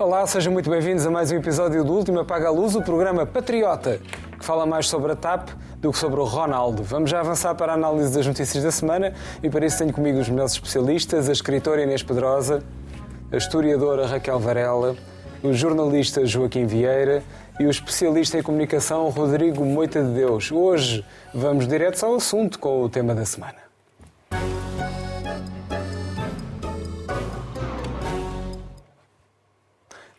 Olá, sejam muito bem-vindos a mais um episódio do Último Apaga a Luz, o programa Patriota, que fala mais sobre a TAP do que sobre o Ronaldo. Vamos já avançar para a análise das notícias da semana e para isso tenho comigo os melhores especialistas, a escritora Inês Pedrosa, a historiadora Raquel Varela, o jornalista Joaquim Vieira e o especialista em comunicação Rodrigo Moita de Deus. Hoje vamos direto ao assunto com o tema da semana.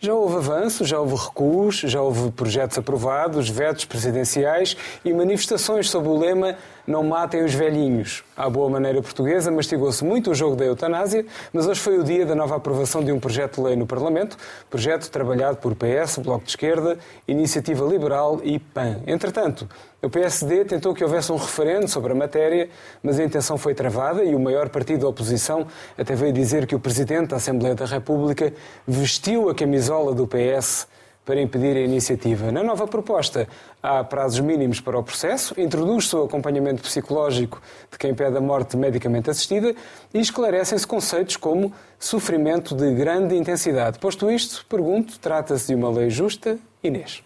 Já houve avanços, já houve recuos, já houve projetos aprovados, vetos presidenciais e manifestações sob o lema Não matem os velhinhos. À boa maneira portuguesa, mastigou-se muito o jogo da eutanásia, mas hoje foi o dia da nova aprovação de um projeto de lei no Parlamento, projeto trabalhado por PS, Bloco de Esquerda, Iniciativa Liberal e PAN. Entretanto, o PSD tentou que houvesse um referendo sobre a matéria, mas a intenção foi travada e o maior partido da oposição até veio dizer que o Presidente da Assembleia da República vestiu a camisola do PS para impedir a iniciativa. Na nova proposta, há prazos mínimos para o processo, introduz-se o acompanhamento psicológico de quem pede a morte medicamente assistida e esclarecem-se conceitos como sofrimento de grande intensidade. Posto isto, pergunto, trata-se de uma lei justa? Inês.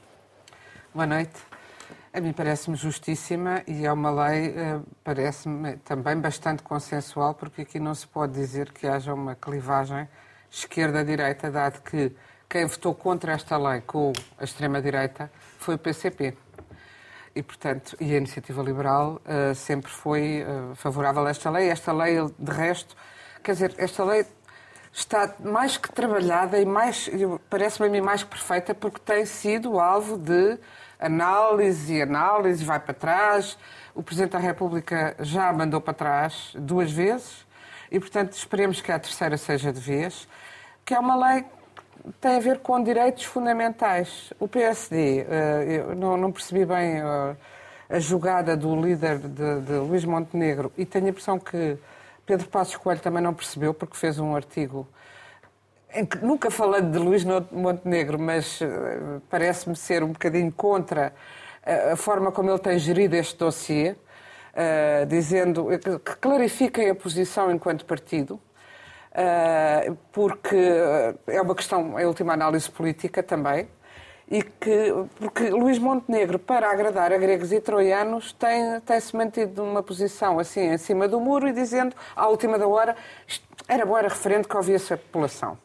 Boa noite. A mim parece-me justíssima e é uma lei, eh, parece-me também bastante consensual, porque aqui não se pode dizer que haja uma clivagem esquerda-direita, dado que quem votou contra esta lei com a extrema-direita foi o PCP. E, portanto, e a Iniciativa Liberal uh, sempre foi uh, favorável a esta lei. Esta lei, de resto, quer dizer, esta lei está mais que trabalhada e mais, parece-me a mim mais que perfeita, porque tem sido alvo de análise e análise, vai para trás. O Presidente da República já mandou para trás duas vezes e, portanto, esperemos que a terceira seja de vez, que é uma lei tem a ver com direitos fundamentais. O PSD, eh, eu não percebi bem eh, a jogada do líder de, de Luís Montenegro e tenho a impressão que Pedro Passos Coelho também não percebeu, porque fez um artigo em que, nunca falando de Luís Montenegro, mas uh, parece-me ser um bocadinho contra a, forma como ele tem gerido este dossiê, dizendo que, que clarifiquem a posição enquanto partido, porque é uma questão, em última análise política também, e que, porque Luís Montenegro, para agradar a gregos e troianos, tem, tem-se mantido numa posição assim em cima do muro e dizendo, à última da hora, era bom, era referente que ouvia-se a população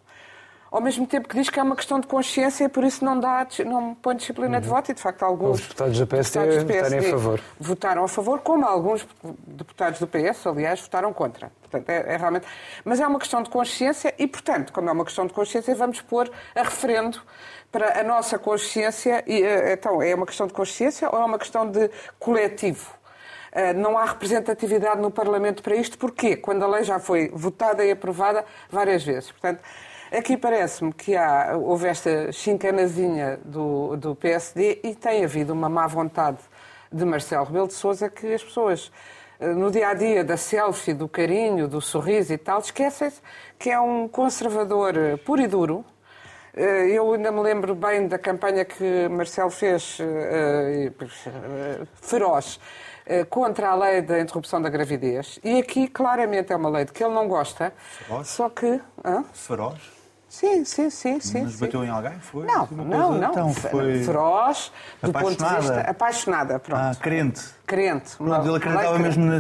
ao mesmo tempo que diz que é uma questão de consciência e por isso não, dá, não põe disciplina uhum. de voto e, de facto, alguns Os deputados do PSD, deputados do PSD a favor. votaram a favor, como alguns deputados do PS, aliás, votaram contra. Portanto, é, é, realmente... Mas é uma questão de consciência e, portanto, como é uma questão de consciência, vamos pôr a referendo para a nossa consciência. E, eh, então, é uma questão de consciência ou é uma questão de coletivo? Eh, não há representatividade no Parlamento para isto. Porquê? Quando a lei já foi votada e aprovada várias vezes. Portanto, Aqui parece-me que há, houve esta chincanazinha do, do PSD e tem havido uma má vontade de Marcelo Rebelo de Sousa que as pessoas eh, no dia a dia da selfie, do carinho, do sorriso e tal, esquecem-se que é um conservador puro e duro. Eh, eu ainda me lembro bem da campanha que Marcelo fez, eh, feroz, contra a lei da interrupção da gravidez. E aqui claramente é uma lei de que ele não gosta. Feroz? Só que. Hã? Feroz? Sim, sim, sim. sim Mas bateu em alguém? Foi? Não, não, não. Então, foi... Feroz, do apaixonada. ponto de vista... Apaixonada, pronto. Ah, crente. Crente. Pronto, ele acreditava mesmo na...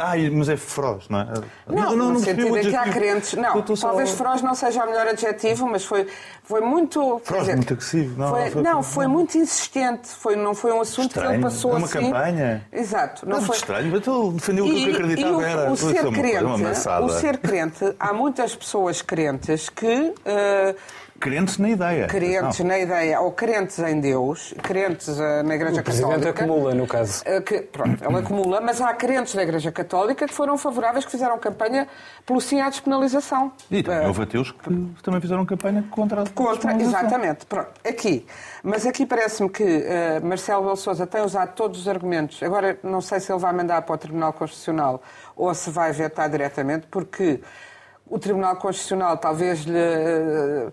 Ah, mas é feroz, não é? Não, não, não no sentido em que há crentes... Não, talvez feroz não seja o melhor adjetivo, mas foi, foi muito... Feroz, muito agressivo. Não, foi, não, foi muito insistente. Foi, não foi um assunto que ele passou uma assim... Uma campanha? Exato. Não, foi estranho, mas ele defendeu o que eu acreditava era... O ser, crente, o ser crente, há muitas pessoas crentes que... Crentes na ideia. Crentes não. na ideia, ou crentes em Deus, crentes uh, na Igreja o Católica. O acumula, no caso. Uh, que, pronto, ele acumula, mas há crentes na Igreja Católica que foram favoráveis, que fizeram campanha pelo sim à despenalização. E também uh, houve ateus que também fizeram campanha contra a Contra, exatamente. Pronto, aqui. Mas aqui parece-me que uh, Marcelo Belo Souza tem usado todos os argumentos. Agora, não sei se ele vai mandar para o Tribunal Constitucional ou se vai vetar diretamente, porque o Tribunal Constitucional talvez lhe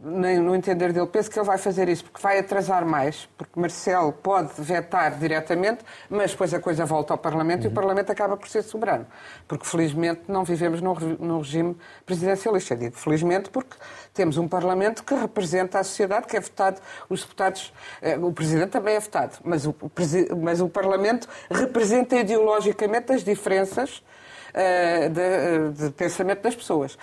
nem no entender dele, penso que ele vai fazer isso porque vai atrasar mais, porque Marcelo pode vetar diretamente, mas depois a coisa volta ao Parlamento uhum. e o Parlamento acaba por ser soberano. Porque, felizmente, não vivemos num, num regime presidencialista. Eu digo felizmente porque temos um Parlamento que representa a sociedade, que é votado, os deputados, eh, o Presidente também é votado, mas o, mas o Parlamento representa ideologicamente as diferenças uh, de, de pensamento das pessoas.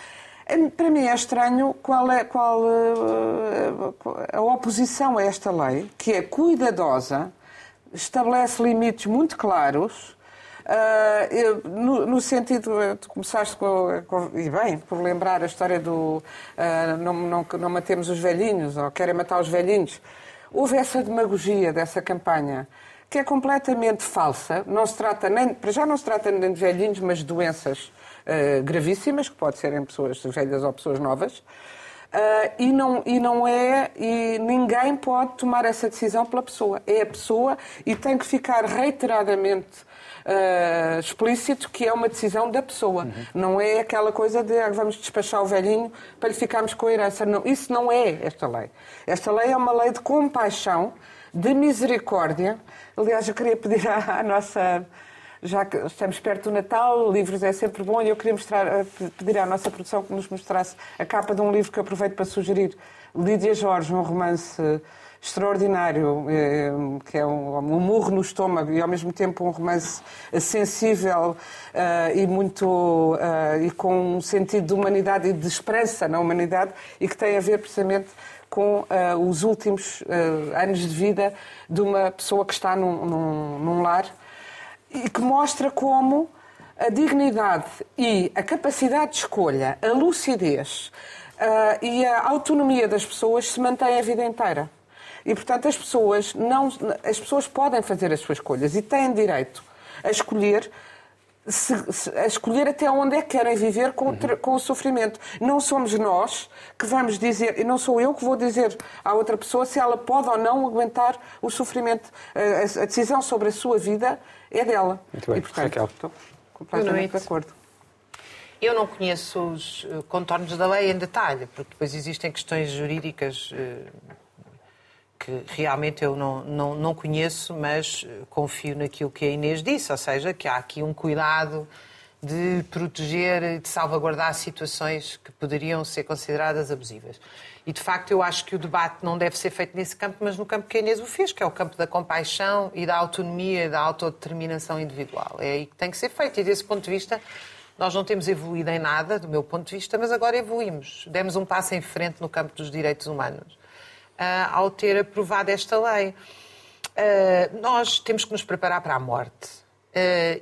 Para mim é estranho qual é qual, eh, a oposição a esta lei, que é cuidadosa, estabelece limites muito claros, Uh, no, no, sentido, tu começaste com, com, e bem, por lembrar a história do uh, não, não, não matemos os velhinhos, ou querem matar os velhinhos. Houve essa demagogia dessa campanha, que é completamente falsa. Não se trata nem, para já não se trata nem de velhinhos, mas de doenças uh, gravíssimas, que pode ser em pessoas velhas ou pessoas novas. Uh, e, não, e não é, e ninguém pode tomar essa decisão pela pessoa. É a pessoa e tem que ficar reiteradamente uh, explícito que é uma decisão da pessoa. Uhum. Não é aquela coisa de ah, vamos despachar o velhinho para lhe ficarmos com a herança. Não, isso não é esta lei. Esta lei é uma lei de compaixão, de misericórdia. Aliás, eu queria pedir à, à nossa já que estamos perto do Natal, livros é sempre bom, e eu queria mostrar, eh, pedir à nossa produção que nos mostrasse a capa de um livro que aproveito para sugerir. Lídia Jorge, um romance extraordinário, eh, que é um, um murro no estômago e ao mesmo tempo um romance sensível uh, e muito uh, e com um sentido de humanidade e de esperança na humanidade e que tem a ver precisamente com uh, os últimos anos de vida de uma pessoa que está num, num, num lar e que mostra como a dignidade e a capacidade de escolha, a lucidez uh, e a autonomia das pessoas se mantêm a vida inteira. E, portanto, as pessoas, não, as pessoas podem fazer as suas escolhas e têm direito a escolher se, se, a escolher até onde é que querem viver com, uhum. com, o sofrimento. Não somos nós que vamos dizer, e não sou eu que vou dizer à outra pessoa se ela pode ou não aguentar o sofrimento. A, a decisão sobre a sua vida é dela. Muito bem. E, portanto, Raquel. estou completamente de acordo. Eu não conheço os eh, contornos da lei em detalhe, porque depois existem questões jurídicas eh, que realmente eu não, não, não conheço, mas eh, confio naquilo que a Inês disse, ou seja, que há aqui um cuidado de proteger de salvaguardar situações que poderiam ser consideradas abusivas. E, de facto, eu acho que o debate não deve ser feito nesse campo, mas no campo que a Inês o fez, que é o campo da compaixão e da autonomia da autodeterminação individual. É aí que tem que ser feito. E, desse ponto de vista, nós não temos evoluído em nada, do meu ponto de vista, mas agora evoluímos. Demos um passo em frente no campo dos direitos humanos ao ter aprovado esta lei. nós temos que nos preparar para a morte.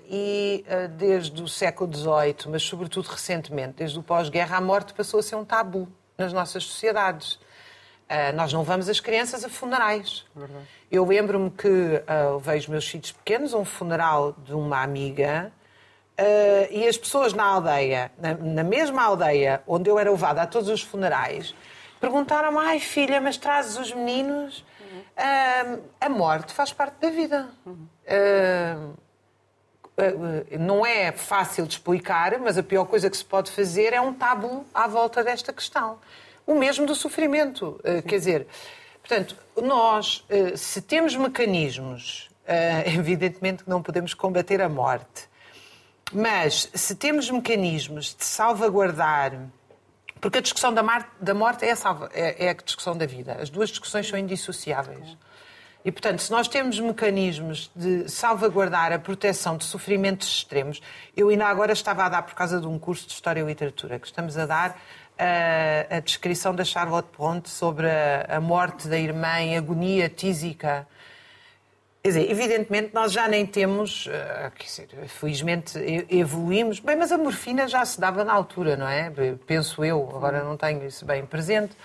e desde o século XVIII, mas sobretudo recentemente, desde o pós-guerra, a morte passou a ser um tabu nas nossas sociedades. nós não vamos as crianças a funerais. Verdade. Eu lembro-me que uh, vejo meus filhos pequenos, um funeral de uma amiga, uh, e as pessoas na aldeia, na, na, mesma aldeia onde eu era levada a todos os funerais, Perguntaram-me, ai filha, mas trazes os meninos? Uhum. Uh, a morte faz parte da vida. Uhum. Uh, não é fácil de explicar, mas a pior coisa que se pode fazer é um tabu à volta desta questão. O mesmo do sofrimento. Quer dizer, portanto, nós, se temos mecanismos, evidentemente que não podemos combater a morte, mas se temos mecanismos de salvaguardar porque a discussão da, mar, da morte é a, salva, é, é a discussão da vida. As duas discussões são indissociáveis. E, portanto, se nós temos mecanismos de salvaguardar a proteção de sofrimentos extremos, eu ainda agora estava a dar, por causa de um curso de História e Literatura, que estamos a dar, a, a descrição da Charlotte Ponte sobre a, a morte da irmã em agonia tísica Quer dizer, evidentemente nós já nem temos, eh, quer dizer, felizmente evoluímos, bem, mas a morfina já se dava na altura, não é? Penso eu, agora não tenho isso bem presente,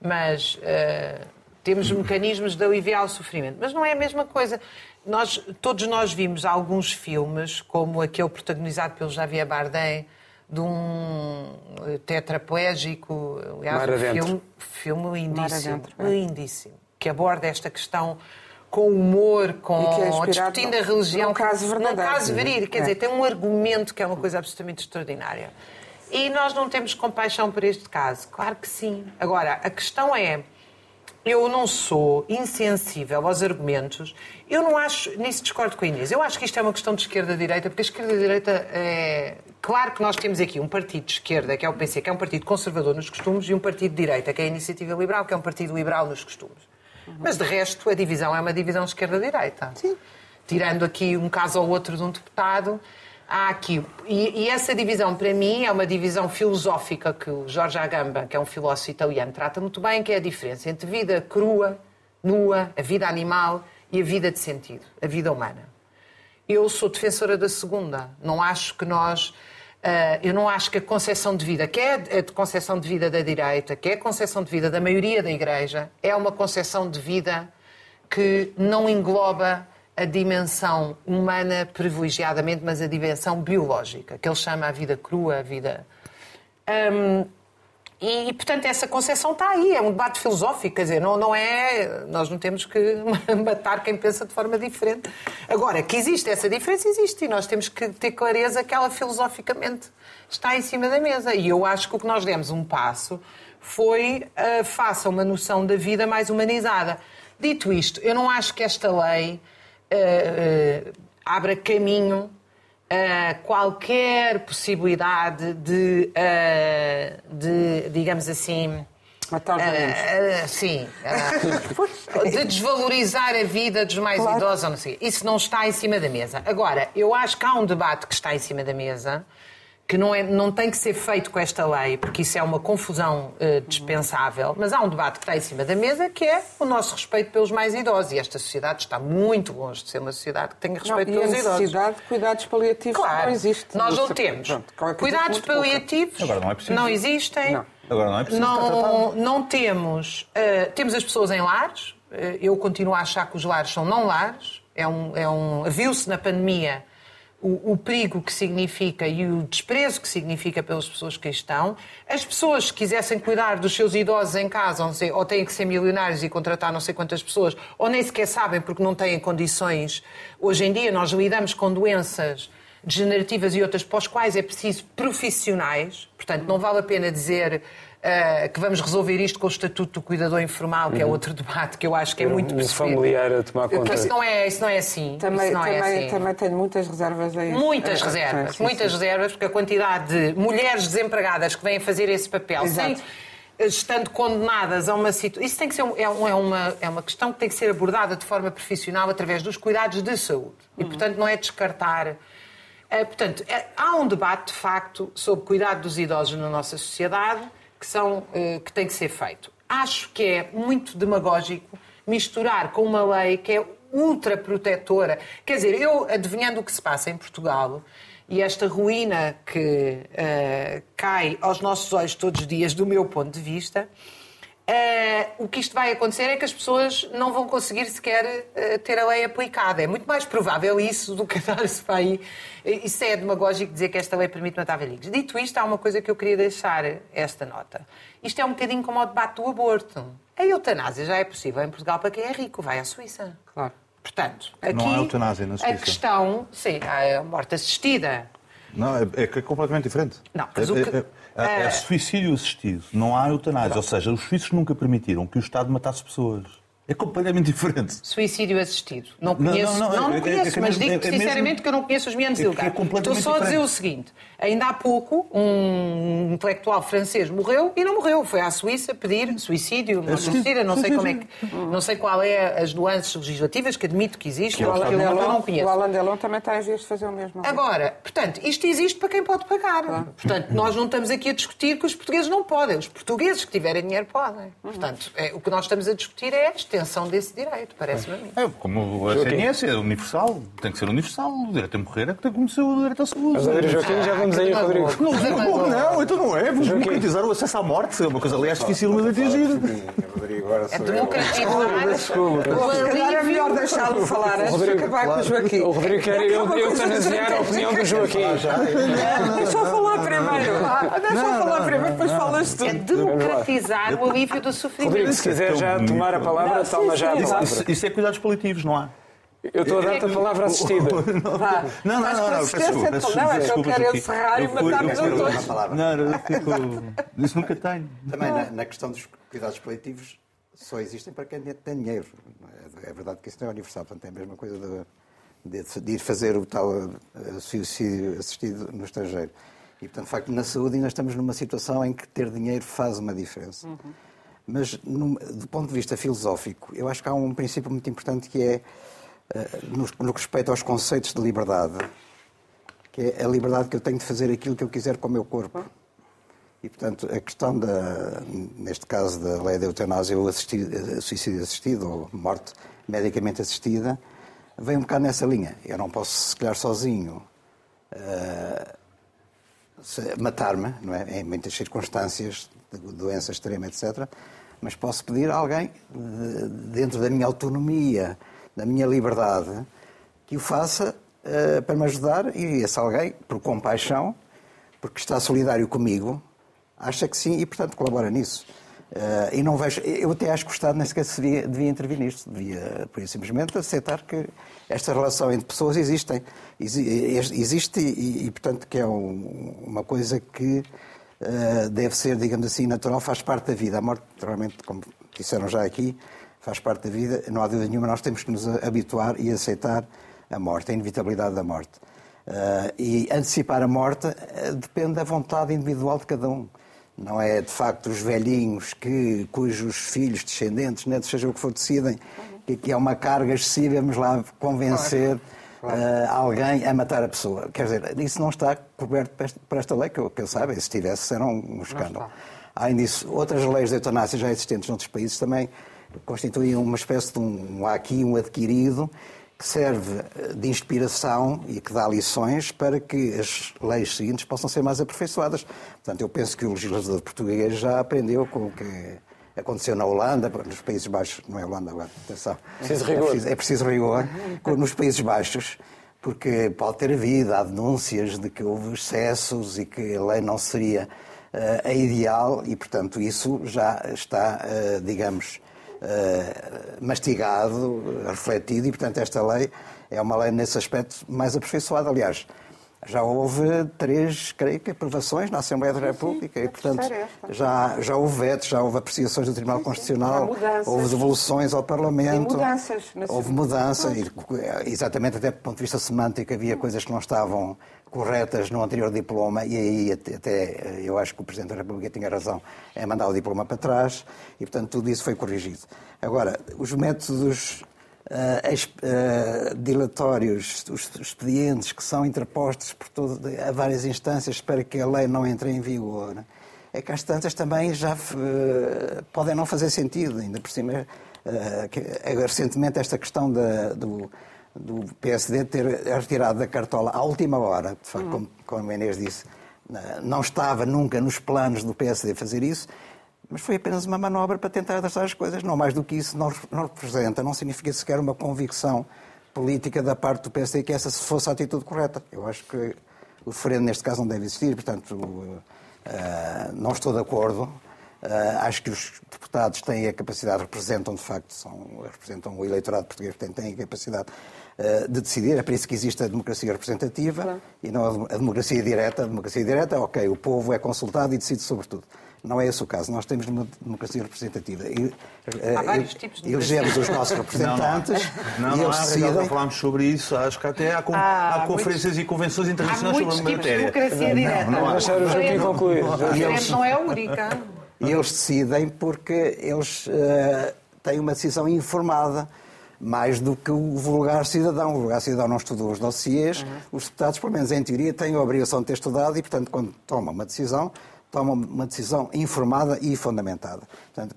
mas uh, temos mecanismos de aliviar o sofrimento. Mas não é a mesma coisa. Nós, todos nós vimos alguns filmes, como aquele protagonizado pelo Javier Bardem, de um tetraplégico, aliás, um filme, filme lindíssimo, é. lindíssimo, que aborda esta questão com humor, com é discutindo a religião. Num caso verdadeiro. Num caso verídico. Quer é. dizer, tem um argumento que é uma coisa absolutamente extraordinária. E nós não temos compaixão por este caso? Claro que sim. Agora, a questão é, eu não sou insensível aos argumentos. Eu não acho, nisso discordo com a Inês, eu acho que isto é uma questão de esquerda-direita, porque a esquerda-direita é. Claro que nós temos aqui um partido de esquerda, que é o PC, que é um partido conservador nos costumes, e um partido de direita, que é a Iniciativa Liberal, que é um partido liberal nos costumes. Mas de resto, a divisão é uma divisão esquerda-direita. Sim. Tirando aqui um caso ou outro de um deputado, há aqui. E, e, essa divisão, para mim, é uma divisão filosófica que o Jorge Agamba, que é um filósofo italiano, trata muito bem, que é a diferença entre vida crua, nua, a vida animal e a vida de sentido, a vida humana. Eu sou defensora da segunda. Não acho que nós. Uh, eu não acho que a concepção de vida, que é a concepção de vida da direita, que é a concepção de vida da maioria da Igreja, é uma concepção de vida que não engloba a dimensão humana privilegiadamente, mas a dimensão biológica, que ele chama a vida crua, a vida. Um, e, portanto, essa concepção está aí, é um debate filosófico, quer dizer, não, não é. Nós não temos que matar quem pensa de forma diferente. Agora, que existe essa diferença, existe, e nós temos que ter clareza que ela filosoficamente está em cima da mesa. E eu acho que o que nós demos um passo foi uh, faça uma noção da vida mais humanizada. Dito isto, eu não acho que esta lei uh, uh, abra caminho a qualquer possibilidade de, uh, de digamos assim. Matar uh, Sim. de desvalorizar a vida dos mais claro. idosos, não sei. Isso não está em cima da mesa. Agora, eu acho que há um debate que está em cima da mesa que não, é, não tem que ser feito com esta lei, porque isso é uma confusão uh, dispensável, mas há um debate que está em cima da mesa que é o nosso respeito pelos mais idosos. E esta sociedade está muito longe de ser uma sociedade que tenha respeito não, pelos idosos. a necessidade idosos. de cuidados paliativos claro, não existe. Nós não temos. Pronto, é cuidados paliativos Agora não, é preciso. não existem. Não. Agora não é preciso. Não, não temos. Uh, temos as pessoas em lares. Uh, eu continuo a achar que os lares são não lares. É um, é um, Viu-se na pandemia o, o, perigo que significa e o desprezo que significa pelas pessoas que estão. As pessoas que quisessem cuidar dos seus idosos em casa, ou, sei, ou têm que ser milionários e contratar não sei quantas pessoas, ou nem sequer sabem porque não têm condições. Hoje em dia nós lidamos com doenças degenerativas e outras para as quais é preciso profissionais, portanto não vale a pena dizer uh, que vamos resolver isto com o Estatuto do Cuidador Informal, que é uhum. outro debate que eu acho que é muito um familiar a tomar conta. Isso não é, isso não é assim. Também, não é também, assim. também tenho muitas reservas a isso. Muitas é, reservas, sim, sim, muitas sim. reservas, porque a quantidade de mulheres desempregadas que vêm fazer esse papel Exato. sem estando condenadas a uma situação. Isso tem que ser é, é, uma, é uma questão que tem que ser abordada de forma profissional através dos cuidados de saúde. E, uhum. portanto, não é descartar. É, portanto, é, há um debate, de facto, sobre cuidado dos idosos na nossa sociedade que, são, eh, que tem que ser feito. Acho que é muito demagógico misturar com uma lei que é ultra protetora. Quer dizer, eu, adivinhando o que se passa em Portugal e esta ruína que uh, cai aos nossos olhos todos os dias, do meu ponto de vista, Uh, o que isto vai acontecer é que as pessoas não vão conseguir sequer uh, ter a lei aplicada. É muito mais provável isso do que dar-se para aí. Isso é demagógico dizer que esta lei permite matar velhinhos. Dito isto, há uma coisa que eu queria deixar esta nota. Isto é um bocadinho como o debate do aborto. A eutanásia já é possível em Portugal para quem é rico, vai à Suíça. Claro. Portanto, aqui. Não há eutanásia na Suíça. A questão, sim, há a morte assistida. Não, é, é, completamente diferente. Não, mas é, o que... É, é, é suicídio assistido, não há eutanásia. Ou seja, os suíços nunca permitiram que o Estado matasse pessoas. É completamente diferente. Suicídio assistido. Não conheço, não, não, não, não conheço, é, é, mas digo é, sinceramente mesmo, que eu não conheço os meandros é, é Estou só a dizer o seguinte: ainda há pouco um intelectual francês morreu e não morreu. Foi à Suíça pedir suicídio, não suicida, não sei como é que. Não sei qual é as nuances legislativas que admito que existem, que Delon, não conheço. O Alain Delon também está de fazer o mesmo. Agora, portanto, isto existe para quem pode pagar. Claro. Portanto, nós não estamos aqui a discutir que os portugueses não podem. Os portugueses que tiverem dinheiro podem. Portanto, é, o que nós estamos a discutir é a extensão desse direito parece-me a mim. É, como a ciência é universal, tem que ser universal. O direito a morrer é que tem como ser o direito à saúde. Mas, Joaquim, já vamos aí, Rodrigo. Não, não, não, então não é. Vamos democratizar o acesso à morte. É uma coisa, aliás, difícil de atingir. É democratizar. Se calhar é melhor deixá-lo falar antes de acabar com o Joaquim. O Rodrigo quer eutanasiar a opinião do Joaquim. Deixa eu falar primeiro. Deixa eu falar primeiro, depois falas tu. É democratizar o alívio do sofrimento. Rodrigo, se quiser já tomar a palavra, toma já a palavra. Isso, isso é cuidados paliativos, não há? Eu estou a dar-te a palavra assistida. Vá. Não, não, não, não, consistência peço desculpa, Não, é que eu quero encerrar e matar-nos eu a todos. Uma palavra. Não, eu fico... Isso nunca tenho. Também na, na questão dos cuidados paliativos só existem para quem tem dinheiro. É, é verdade que isso não é universal, portanto é a mesma coisa de, de- de ir fazer o tal eh, suicídio assistido no estrangeiro. E, portanto, de facto, na saúde ainda estamos numa situação em que ter dinheiro faz uma diferença. Mas, num- do ponto de vista filosófico, eu acho que há um princípio muito importante que é, eh, no, no que respeita aos conceitos de liberdade, que é a liberdade que eu tenho de fazer aquilo que eu quiser com o meu corpo. E, portanto, a questão, da, neste caso da lei da eutanásia ou eh, suicídio assistido ou morte medicamente assistida, vem um bocado nessa linha. Eu não posso, se calhar, sozinho se- matar-me, não é? em muitas circunstâncias, doença extrema, etc. Mas posso pedir a alguém, de- dentro da minha autonomia, da minha liberdade, que o faça eh, para me ajudar. E esse alguém, por compaixão, porque está solidário comigo, acha que sim e, portanto, colabora nisso. Eh, e não vejo, eu até acho que o Estado nem sequer se devia, devia intervir nisto, devia, por isso, simplesmente, aceitar que esta relação entre pessoas existem, exi- existe e, e, portanto, que é um- uma coisa que deve ser, digamos assim, natural, faz parte da vida. A morte, naturalmente, como disseram já aqui, faz parte da vida, não há dúvida nenhuma, nós temos que nos habituar e aceitar a morte, a inevitabilidade da morte. Eh, e antecipar a morte eh, depende da vontade individual de cada um. Não é, de facto, os velhinhos que, cujos filhos, descendentes, netos, seja o que for, decidem que, que é uma carga excessiva, vamos lá convencer eh, alguém a matar a pessoa. Quer dizer, isso não está coberto por esta, por esta lei, que eu, que eu saiba, e se tivesse, era um, escândalo. Além disso, outras leis de eutanásia já existentes noutros países também constituem uma espécie de um, um aqui, um adquirido, que serve eh, de inspiração e que dá lições para que as leis seguintes possam ser mais aperfeiçoadas. Portanto, eu penso que o legislador português já aprendeu com o que aconteceu na Holanda, nos Países Baixos, não é Holanda agora, atenção. Preciso É rigor. preciso, é preciso rigor, nos Países Baixos, porque pode ter havido, há denúncias de que houve excessos e que a lei não seria eh, a ideal e, portanto, isso já está, eh, digamos, eh, mastigado, refletido e, portanto, esta lei é uma lei nesse aspecto mais aperfeiçoada. Aliás, já houve três, creio que, aprovações na Assembleia da República e, portanto, terceira é esta. já, já houve vetos, já houve apreciações do Tribunal Constitucional, Há mudanças. houve devoluções ao Parlamento. E mudanças Houve mudança, e, exatamente até do ponto de vista semântico, havia coisas que não estavam corretas no anterior diploma e aí até, até eu acho que o Presidente da República tinha razão em mandar o diploma para trás e, portanto, tudo isso foi corrigido. Agora, os métodos ah, dilatórios, os expedientes que são interpostos por todo, a várias instâncias para que a lei não entre em vigor, é que às tantas também já eh, podem não fazer sentido, ainda por cima. eh, que, eh, recentemente, esta questão da- do, do PSD ter retirado da cartola à última hora, de facto, como, como a Inês disse, não estava nunca nos planos do PSD fazer isso, mas foi apenas uma manobra para tentar adaptar as coisas. Não mais do que isso, não, não representa, não significa sequer uma convicção política da parte do PSD que essa fosse a atitude correta. Eu acho que o referendo neste caso não deve existir, portanto, eh, não estou de acordo. Eh, acho que os deputados têm a capacidade, representam de facto, são, representam o eleitorado português, portanto, têm a capacidade eh, de decidir. É por isso que existe a democracia representativa e não a dem- a democracia direta. A democracia direta, ok, o povo é consultado e decide sobre tudo. Não é esse o caso. Nós temos uma democracia representativa. E, eh, Há vários e- tipos de elegemos os nossos representantes Não, e não eles há, decidem. já falámos sobre isso. Acho que até há, con- Há há conferências e convenções internacionais muitos sobre a tipos de matéria. democracia direta. não há. Deixar o Joaquim concluir. A diferente não é a única. E eles decidem porque eles eh, têm uma decisão informada, mais do que o vulgar cidadão. O vulgar cidadão não estudou os dossiês. Os deputados, pelo menos em teoria, têm a obrigação de ter estudado e, portanto, quando tomam uma decisão, tomam uma decisão informada e fundamentada. Portanto,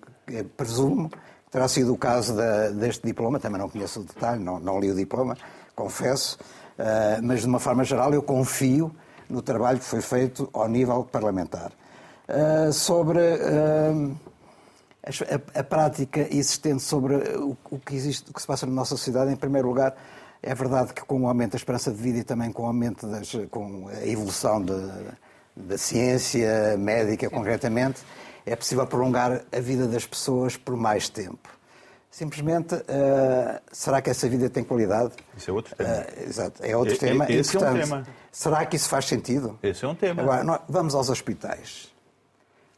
presumo que terá sido o caso deste diploma, também não conheço o detalhe, não, não li o diploma, confesso, eh, mas de uma forma geral eu confio no trabalho que foi feito ao nível parlamentar. Uh, sobre uh, a, a prática existente sobre o, o que existe, o que se passa na nossa sociedade, em primeiro lugar, é verdade que com o aumento da esperança de vida e também com o aumento das, com a evolução de- da ciência médica, concretamente, é possível prolongar a vida das pessoas por mais tempo. Simplesmente, uh, será que essa vida tem qualidade? Isso é outro tema. Uh, exato, é outro E- tema. e- esse é um tema. Será que isso faz sentido? Esse é um tema. Agora, nós- vamos aos hospitais.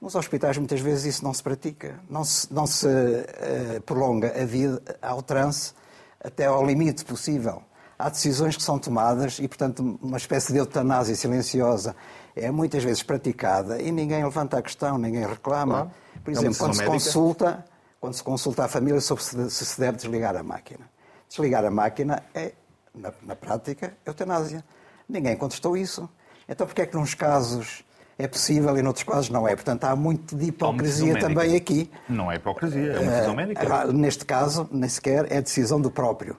Nos hospitais, muitas vezes, isso não se pratica. Não se, não se eh, prolonga a vida ao trance até ao limite possível. Há decisões que são tomadas e, portanto, uma espécie de eutanásia silenciosa é muitas vezes praticada e ninguém levanta a questão, ninguém reclama. Claro. Por É exemplo, decisão quando se médica. consulta, quando se consulta a família sobre se se se deve desligar a máquina. Desligar a máquina é, na, na prática, eutanásia. Ninguém contestou isso. Então, porquê é que nos casos é possível e noutros casos não é? Portanto, há muito de hipocrisia também aqui. Não é hipocrisia, é uma decisão médica. Agora, Neste caso, nem sequer é decisão do próprio.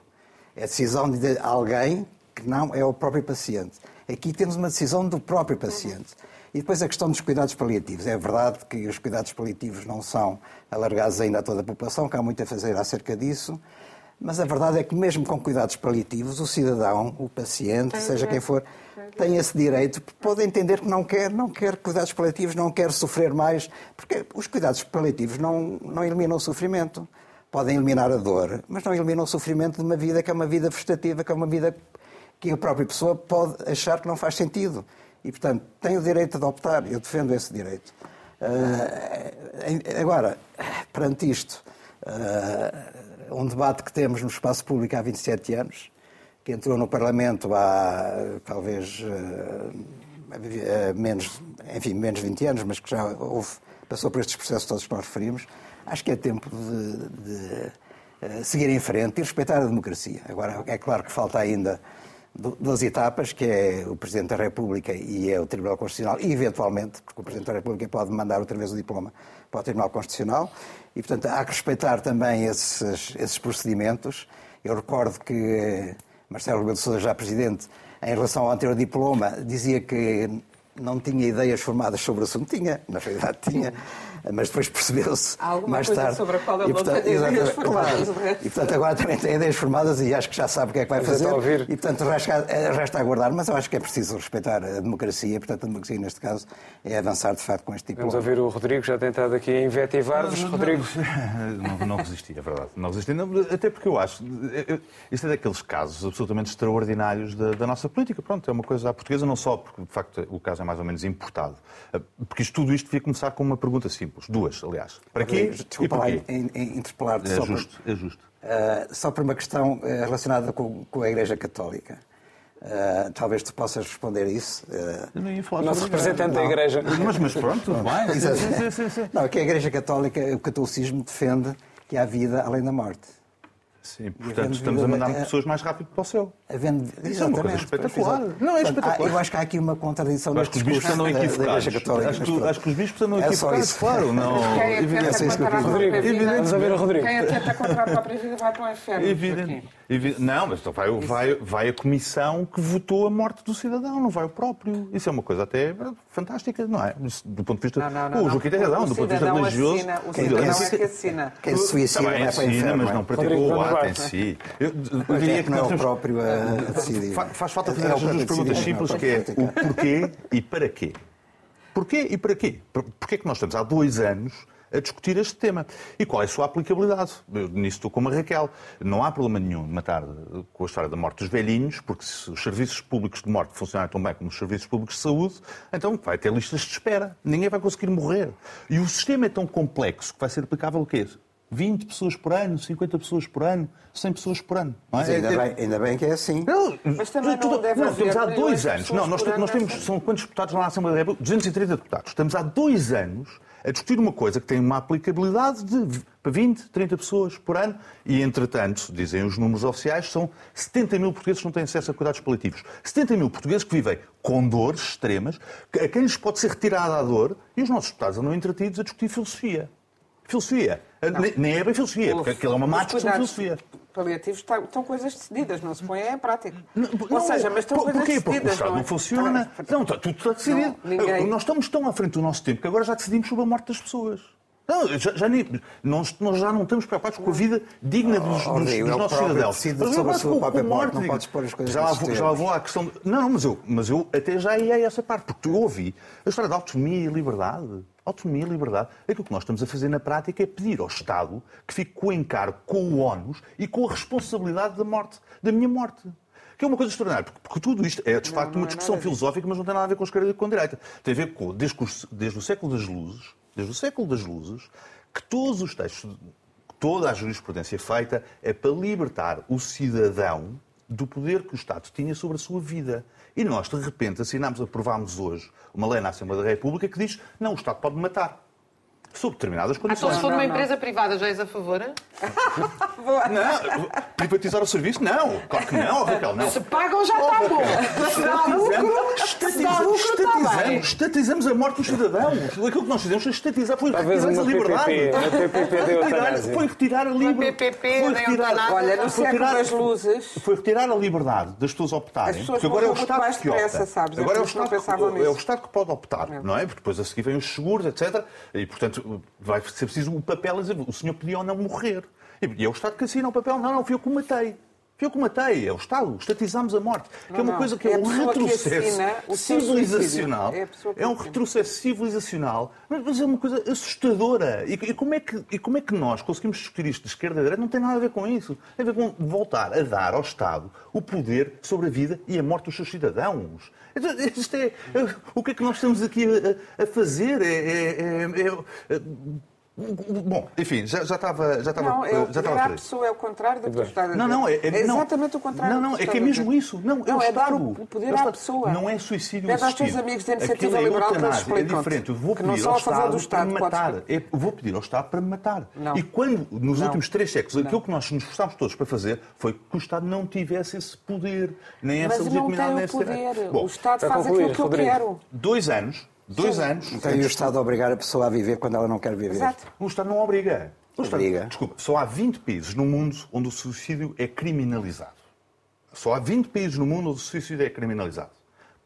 É decisão de alguém que não é o próprio paciente. Aqui temos uma decisão do próprio paciente. E depois a questão dos cuidados paliativos. É verdade que os cuidados paliativos não são alargados ainda a toda a população, que há muito a fazer acerca disso. Mas a verdade é que, mesmo com cuidados paliativos, o cidadão, o paciente, seja quem for, tem esse direito. Pode entender que não quer, não quer cuidados paliativos, não quer sofrer mais, porque os cuidados paliativos não, não eliminam o sofrimento. Podem eliminar a dor, mas não eliminam o sofrimento de uma vida que é uma vida vegetativa, que é uma vida que a própria pessoa pode achar que não faz sentido. E, portanto, tem o direito de optar. Eu defendo esse direito. Ah, agora, perante isto, ah, um debate que temos no espaço público há 27 anos, que entrou no Parlamento há talvez ah, menos, enfim, menos 20 anos, mas que já houve, passou por estes processos todos que nós referimos, acho que é tempo de, de, seguir em frente e respeitar a democracia. Agora, é claro que falta ainda duas etapas, que é o Presidente da República e é o Tribunal Constitucional, e eventualmente, porque o Presidente da República pode mandar outra vez o diploma para o Tribunal Constitucional, e portanto há que respeitar também esses, esses procedimentos. Eu recordo que eh, Marcelo Rebelo de Sousa, já Presidente, em relação ao anterior diploma, dizia que não tinha ideias formadas sobre o assunto. Tinha, na realidade tinha, mas depois percebeu-se Há alguma mais coisa tarde. sobre a qual ele E, não portanto, tem ideias formadas, claro. E portanto agora também tem ideias formadas e acho que já sabe o que é que vai Vamos fazer. então ouvir. E portanto resta, resta aguardar, mas eu acho que é preciso respeitar a democracia. Portanto, a democracia neste caso é avançar de facto com este tipo Vamos de ouvir o Rodrigo, já tem estado aqui a invetivar-vos. Rodrigo, Não, não resisti, é verdade. Não resisti, não, até porque eu acho. Isto é daqueles casos absolutamente extraordinários da, da nossa política. Pronto, é uma coisa à portuguesa, não só porque, de facto, o caso é mais ou menos importado. Porque isto, tudo isto devia começar com uma pergunta simples. Duas, aliás. Para quê Desculpa lá interpelar-te É só, por- justo, é justo. eh, só por uma questão eh, relacionada com, com a Igreja Católica. Eh, talvez tu possas responder isso. Eu não ia falar nosso representante da. Igreja. Mas, mas pronto, tudo bem. Exato. Sim, sim, sim, sim. Não, que a Igreja Católica, o catolicismo defende que há vida além da morte. Sim, portanto, estamos a mandar pessoas mais rápido para o céu. Havendo... Isso é uma coisa Exatamente, espetacular. Não, é espetacular. Eu acho que há aqui uma contradição acho que os bispos andam da, da equivocados. Acho mas que, pronto. acho que os bispos andam É só equivocados, isso. claro. Não, é a quem atenta contra a própria vida vai para o inferno. Evidente. Não, mas então vai, vai, vai a comissão que votou a morte do cidadão, não vai o próprio. Isso é uma coisa até fantástica, não é? Do ponto de vista. Não, não, não. O não. Joaquim tem razão, do ponto de vista religioso. Assina, o Quem- cidadão quem- é que assina. Quem se suicida Também vai para inferno. mas não é? não praticou o ato em si. Eu, eu Mas diria é que não é o próprio a a decidir. Fa- Faz falta É fazer o estas duas perguntas simples, não que é o porquê e para quê. Porquê e para quê? Por- Porquê é que nós estamos há dois anos a discutir este tema? E qual é a sua aplicabilidade? Eu, nisso estou como a Raquel. Não há problema nenhum de matar com a história da morte dos velhinhos, porque se os serviços públicos de morte funcionarem tão bem como os serviços públicos de saúde, então vai ter listas de espera. Ninguém vai conseguir morrer. E o sistema é tão complexo que vai ser aplicável o quê? 20 pessoas por ano, 50 pessoas por ano, 100 pessoas por ano. não é? Mas ainda É- bem, ainda bem que é assim. não, Mas também não deve não, haver estamos há dois anos. Não, nós, nós temos, nesta- são quantos deputados lá na Assembleia da República? 230 deputados. Estamos há dois anos a discutir uma coisa que tem uma aplicabilidade de para 20, 30 pessoas por ano e, entretanto, dizem os números oficiais, são 70 mil portugueses que não têm acesso a cuidados paliativos. 70 mil portugueses que vivem com dores extremas, a quem lhes pode ser retirada a dor, e os nossos deputados andam entretidos a discutir filosofia. Filosofia. Nem- Nem é bem filosofia, porque aquilo é uma má discussão de filosofia. paliativos estão, estão coisas decididas, não se põem em prática. Não, Ou seja, mas estão por- coisas porquê? Porque o decididas. Estado não, não, é? funciona. Está bem. Não, está, tudo está decidido. Não, ninguém- Nós estamos tão à frente do nosso tempo que agora já decidimos sobre a morte das pessoas. Não, já, já nem- nós, nós já não estamos preocupados com a vida digna dos, dos, Oh, Rodrigo, dos é o nossos cidadãos. Mas sobre a sua própria morte, não podes pôr as coisas já vou, já vou à questão. De... Não, não, mas eu, mas eu até já ia a essa parte, porque eu ouvi a história da autonomia e liberdade. Autonomia e liberdade. Aquilo que nós estamos a fazer na prática é pedir ao Estado que fique com o encargo, com o ónus e com a responsabilidade da morte, da minha morte. Que é uma coisa extraordinária, porque, porque tudo isto é de facto não uma é discussão filosófica, mas não tem nada a ver com a esquerda e com a direita. Tem a ver com, desde, o- desde o século das luzes, desde o século das luzes, que todos os textos, toda a jurisprudência feita é para libertar o cidadão do poder que o Estado tinha sobre a sua vida. E nós, de repente, assinamos, aprovámos hoje uma lei na Assembleia da República que diz não, o Estado pode matar. Sob determinadas Então, condições. se for não, uma não. empresa privada, já és a favor? Não, privatizar o serviço? Não. Claro que não, Raquel, não. Se pagam, já está bom. Se dá lucro, está bem. Estatizamos, estatizamos a morte dos cidadãos. Aquilo que nós fizemos foi estatizar, foi Talvez retirar a liberdade. PPP, Foi retirar- retirar a liberdade. Olha, foi século das luzes, Foi retirar a liberdade das pessoas optarem. As pessoas agora é o muito Estado que opta. sabes? Agora é o As Estado, que, é o. Estado que pode optar, não é? Porque depois a seguir vêm os seguros, etc. E, portanto, vai ser preciso o papel a dizer o senhor podia ou não morrer. E é o Estado que assina o papel. Não, não, fui eu que o matei. Fui eu que matei. É o Estado. Estatizamos a morte. que é uma não. coisa que É é, um pessoa que retrocesso civilizacional. É que É um retrocesso civilizacional, mas é uma coisa assustadora. E, e como é que, e como é que nós conseguimos discutir isto de esquerda a direita? Não tem nada a ver com isso. Tem a ver com voltar a dar ao Estado o poder sobre a vida e a morte dos seus cidadãos. Então, Isto é, o que é que nós estamos aqui a, a fazer? É, é- é- é- bom, enfim, já, já estava, já estava, não, é o já poder estava pessoa, é o contrário do que tu estás a dizer. Não, não, é, é- não. exatamente o contrário. Não, não, é que é mesmo isso. Não, é Não, o é dar Estado. o poder É à Estado. pessoa. Não é suicídio Pede aos teus amigos da iniciativa Aquilo é liberal que eles É diferente. Eu vou não pedir são ao do Estado para me podes matar. É- Eu vou pedir ao Estado para me matar. Não. E quando, nos Não. últimos três séculos, Não. aquilo que nós nos esforçámos todos para fazer foi que o Estado não tivesse esse poder, nem essa Mas não legitimidade, nem tem o poder. O Estado para faz aquilo que eu quero. dois anos, dois anos, Então, e o Estado obrigar a pessoa a viver quando ela não quer viver? Exato. O Estado não obriga. O Estado, Obriga. Desculpa, só há 20 países no mundo onde o suicídio é criminalizado. Só há 20 países no mundo onde o suicídio é criminalizado.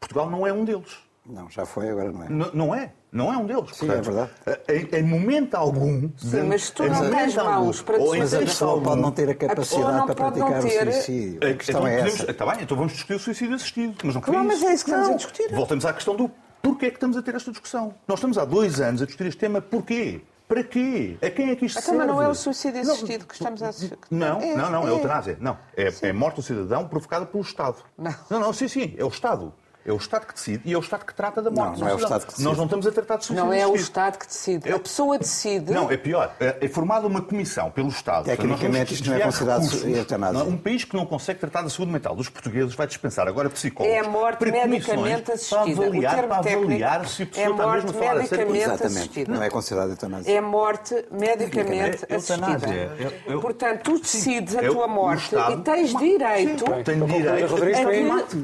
Portugal não é um deles. Não, já foi, agora não é. N- não é. Não é um deles. Sim, é verdade. Em, em momento algum. Sim, mas se tu não tens mãos para ou em Mas a pessoa algum, pode não ter a capacidade não para não praticar ter- o suicídio. Eh, A questão então, é podemos- essa. Está bem, então vamos discutir o suicídio assistido. Mas não Claro, queria mas é isso que estamos Não. a discutir. Voltamos à questão do porquê é que estamos a ter esta discussão. Nós estamos há dois anos a discutir este tema. Porquê? Para quê? A quem é que isto Então, serve? mas não é o suicídio Não, assistido que estamos a assistir. Não, É, não, não, é é. eutanásia. Não, é, é morte do cidadão provocada pelo Estado. Não. não, não, sim, sim, é o Estado. É o Estado que decide e é o Estado que trata da morte. Não, não é o. Estado que decide. Nós não estamos a tratar de suicídio Não é o. Estado que decide. É A pessoa decide. Não, é pior. É é formada uma comissão pelo Estado. Tecnicamente, isto não é considerado eutanásia. Um país que não consegue tratar da saúde mental dos portugueses vai dispensar agora psicólogos. É a morte para medicamente assistida. Para avaliar, o termo para avaliar se a pessoa é está morte mesmo a falar a medicamente Exatamente. assistida. Não é considerado eutanásia. É morte medicamente É assistida. É- é- Portanto, tu decides a É o- tua o morte Estado- e tens direito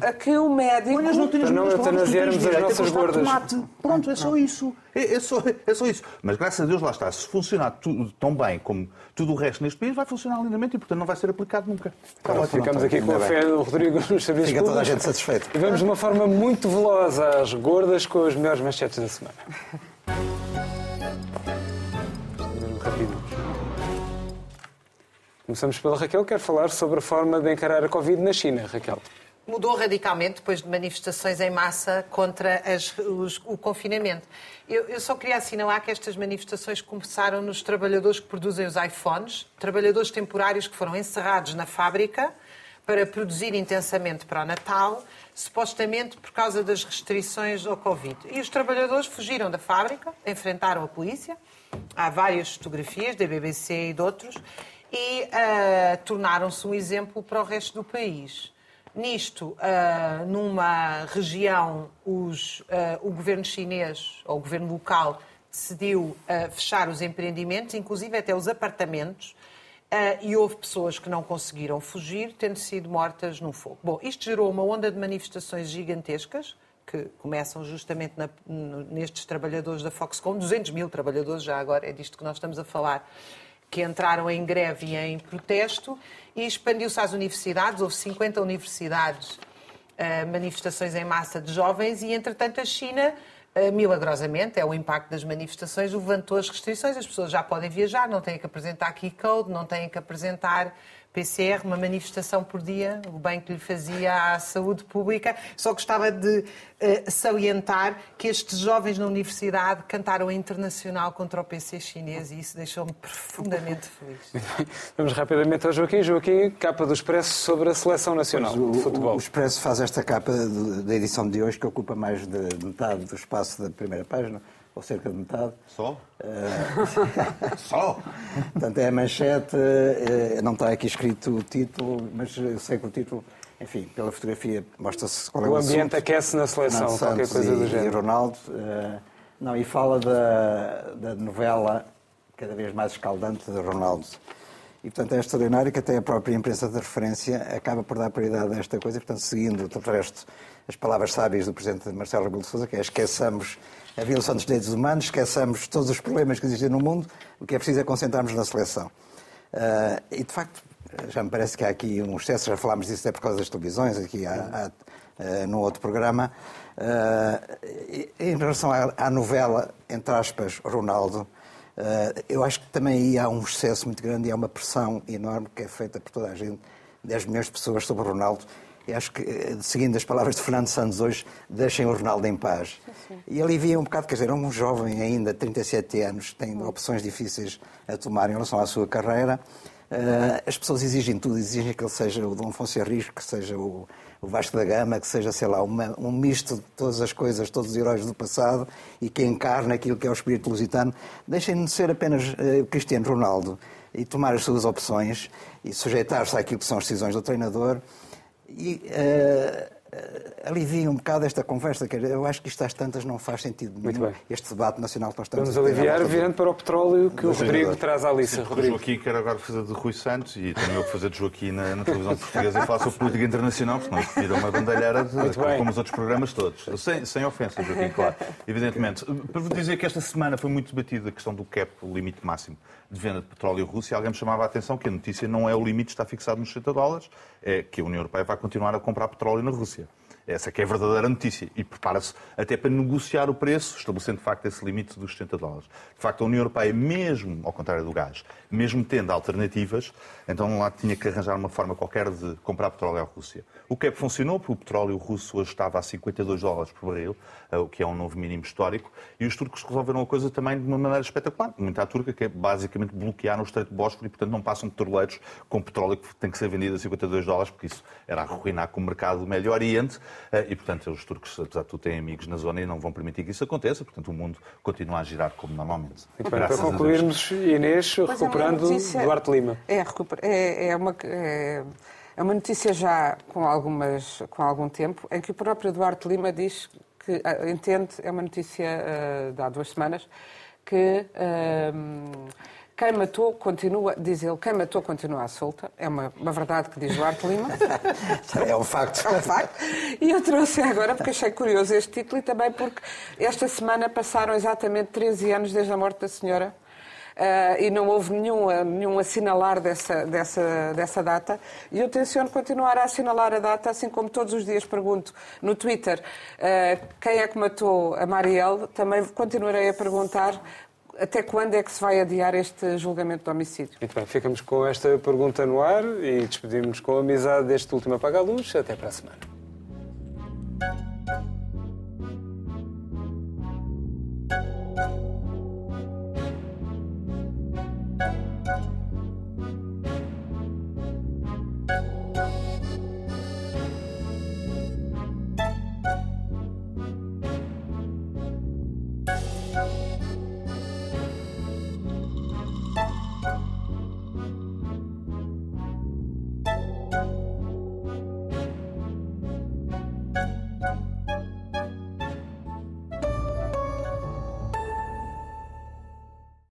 a que o médico. Para não muitas palavras, tu tens eutanasiarmos as direito a nossas gordas. mate. Pronto, é só isso. É, é só, é só isso. Mas graças a Deus lá está. Se funcionar tudo tão bem como tudo o resto neste país, vai funcionar lindamente e, portanto, não vai ser aplicado nunca. Pronto, ótimo. ficamos aqui com a fé do Rodrigo nos serviços Fica toda a gente satisfeita. E vamos de uma forma muito veloz às gordas com as melhores manchetes da semana. Mesmo. Começamos pela Raquel, quer falar sobre a forma de encarar a Covid na China. Raquel. Mudou radicalmente depois de manifestações em massa contra as- os- o confinamento. Eu, eu só queria assinalar que estas manifestações começaram nos trabalhadores que produzem os iPhones, trabalhadores temporários que foram encerrados na fábrica para produzir intensamente para o Natal, supostamente por causa das restrições ao Covid. E os trabalhadores fugiram da fábrica, enfrentaram a polícia, há várias fotografias da BBC e de outros, e ah, tornaram-se um exemplo para o resto do país. Nisto, ah, numa região, os, ah, o governo chinês, ou o governo local, decidiu ah, fechar os empreendimentos, inclusive até os apartamentos, e houve pessoas que não conseguiram fugir, tendo sido mortas no fogo. Bom, isto gerou uma onda de manifestações gigantescas, que começam justamente na- nestes trabalhadores da Foxconn, 200 mil trabalhadores já agora, é disto que nós estamos a falar, que entraram em greve e em protesto e expandiu-se às universidades. Houve 50 universidades, eh, manifestações em massa de jovens e, entretanto, a China, eh, milagrosamente, é o impacto das manifestações, levantou as restrições. As pessoas já podem viajar, não têm que apresentar key code, não têm que apresentar PCR, uma manifestação por dia, o bem que lhe fazia à saúde pública. Só gostava de uh, salientar que estes jovens na universidade cantaram a internacional contra o PC chinês e isso deixou-me profundamente feliz. Vamos rapidamente ao Joaquim. Joaquim, capa do Expresso sobre a Seleção Nacional o, de Futebol. O Expresso faz esta capa da edição de hoje que ocupa mais de metade do espaço da primeira página ou cerca de metade. Só? Uh... Só? Portanto, é a manchete, uh, não está aqui escrito o título, mas eu sei que o título, enfim, pela fotografia mostra-se qual é o O ambiente aquece na seleção, Santos qualquer coisa e, do género. E Ronaldo, uh, não, e fala da, da novela cada vez mais escaldante de Ronaldo. E, portanto, é extraordinário que até a própria imprensa de referência acaba por dar prioridade a esta coisa, e, portanto, seguindo, de resto, as palavras sábias do Presidente Marcelo Rebelo de Sousa, que é esqueçamos a violação dos direitos humanos, esqueçamos todos os problemas que existem no mundo, o que é preciso é concentrarmos na seleção. Uh, e, de facto, já me parece que há aqui um excesso, já falámos disso até por causa das televisões, aqui há, há, uh, outro programa. Uh, em relação à, à, novela, entre aspas, Ronaldo, eu acho que também aí há um excesso muito grande e há uma pressão enorme que é feita por toda a gente, 10 milhões de pessoas sobre Ronaldo, acho que, eh, seguindo as palavras de Fernando Santos hoje, deixem o Ronaldo em paz. Sim. E alivia um bocado, quer dizer, é um jovem ainda, 37 anos, tem opções difíceis a tomar em relação à sua carreira. Uh, as pessoas exigem tudo, exigem que ele seja o Dom Afonso Henrique, que seja o, o Vasco da Gama, que seja, sei lá, uma, um misto de todas as coisas, todos os heróis do passado e que encarne aquilo que é o espírito lusitano. Deixem de ser apenas uh, Cristiano Ronaldo e tomar as suas opções e sujeitar-se àquilo que são as decisões do treinador e uh, alivia um bocado esta conversa, que eu acho que isto às tantas não faz sentido nenhum, este debate nacional que nós estamos Vamos a aliviar virando para o petróleo que o Rodrigo traz à lista. Sim, Rodrigo. Joaquim quer agora fazer de Rui Santos e também eu fazer de Joaquim na, na televisão portuguesa e falar sobre política internacional, porque nós tira uma bandalheira de, como os outros programas todos. Sem, sem ofensa, Joaquim, claro. Evidentemente. Para dizer que esta semana foi muito debatida a questão do cap, o limite máximo de venda de petróleo russo, e alguém me chamava a atenção que a notícia não é o limite está fixado nos 60 dólares, é que a União Europeia vai continuar a comprar petróleo na Rússia. Essa que é a verdadeira notícia. E prepara-se até para negociar o preço, estabelecendo de facto esse limite dos 70 dólares. De facto, a União Europeia, mesmo ao contrário do gás, mesmo tendo alternativas, então lá tinha que arranjar uma forma qualquer de comprar petróleo à Rússia. O que é que funcionou, porque o petróleo russo hoje estava a 52 dólares por barril, eh, o que é um novo mínimo histórico, e os turcos resolveram a coisa também de uma maneira espetacular. Muita à turca, que é basicamente bloquear o Estreito de Bósforo e, portanto, não passam petroleiros com petróleo que tem que ser vendido a 52 dólares, porque isso era arruinar com o mercado do Médio Oriente, e, portanto, os turcos, apesar de tudo, têm amigos na zona e não vão permitir que isso aconteça, portanto, o mundo continua a girar como normalmente. Muito bem, para concluirmos, Inês, pois recuperando é notícia... Duarte Lima. É, é, é uma... É... É uma notícia já com, algumas, com algum tempo, em que o próprio Duarte Lima diz que entende, é uma notícia uh, de há duas semanas, que uh, quem matou continua, diz ele, quem matou continua à solta. É uma, uma verdade que diz Duarte Lima. é um facto. É um facto. E eu trouxe agora porque achei curioso este título e também porque esta semana passaram exatamente 13 anos desde a morte da senhora uh, e não houve nenhum, nenhum assinalar dessa, dessa, dessa data. E eu tenciono continuar a assinalar a data, assim como todos os dias pergunto no Twitter uh, quem é que matou a Marielle, também continuarei a perguntar até quando é que se vai adiar este julgamento de homicídio? Muito bem, ficamos com esta pergunta no ar e despedimos com a amizade deste último Apaga a Luz. Até para a semana.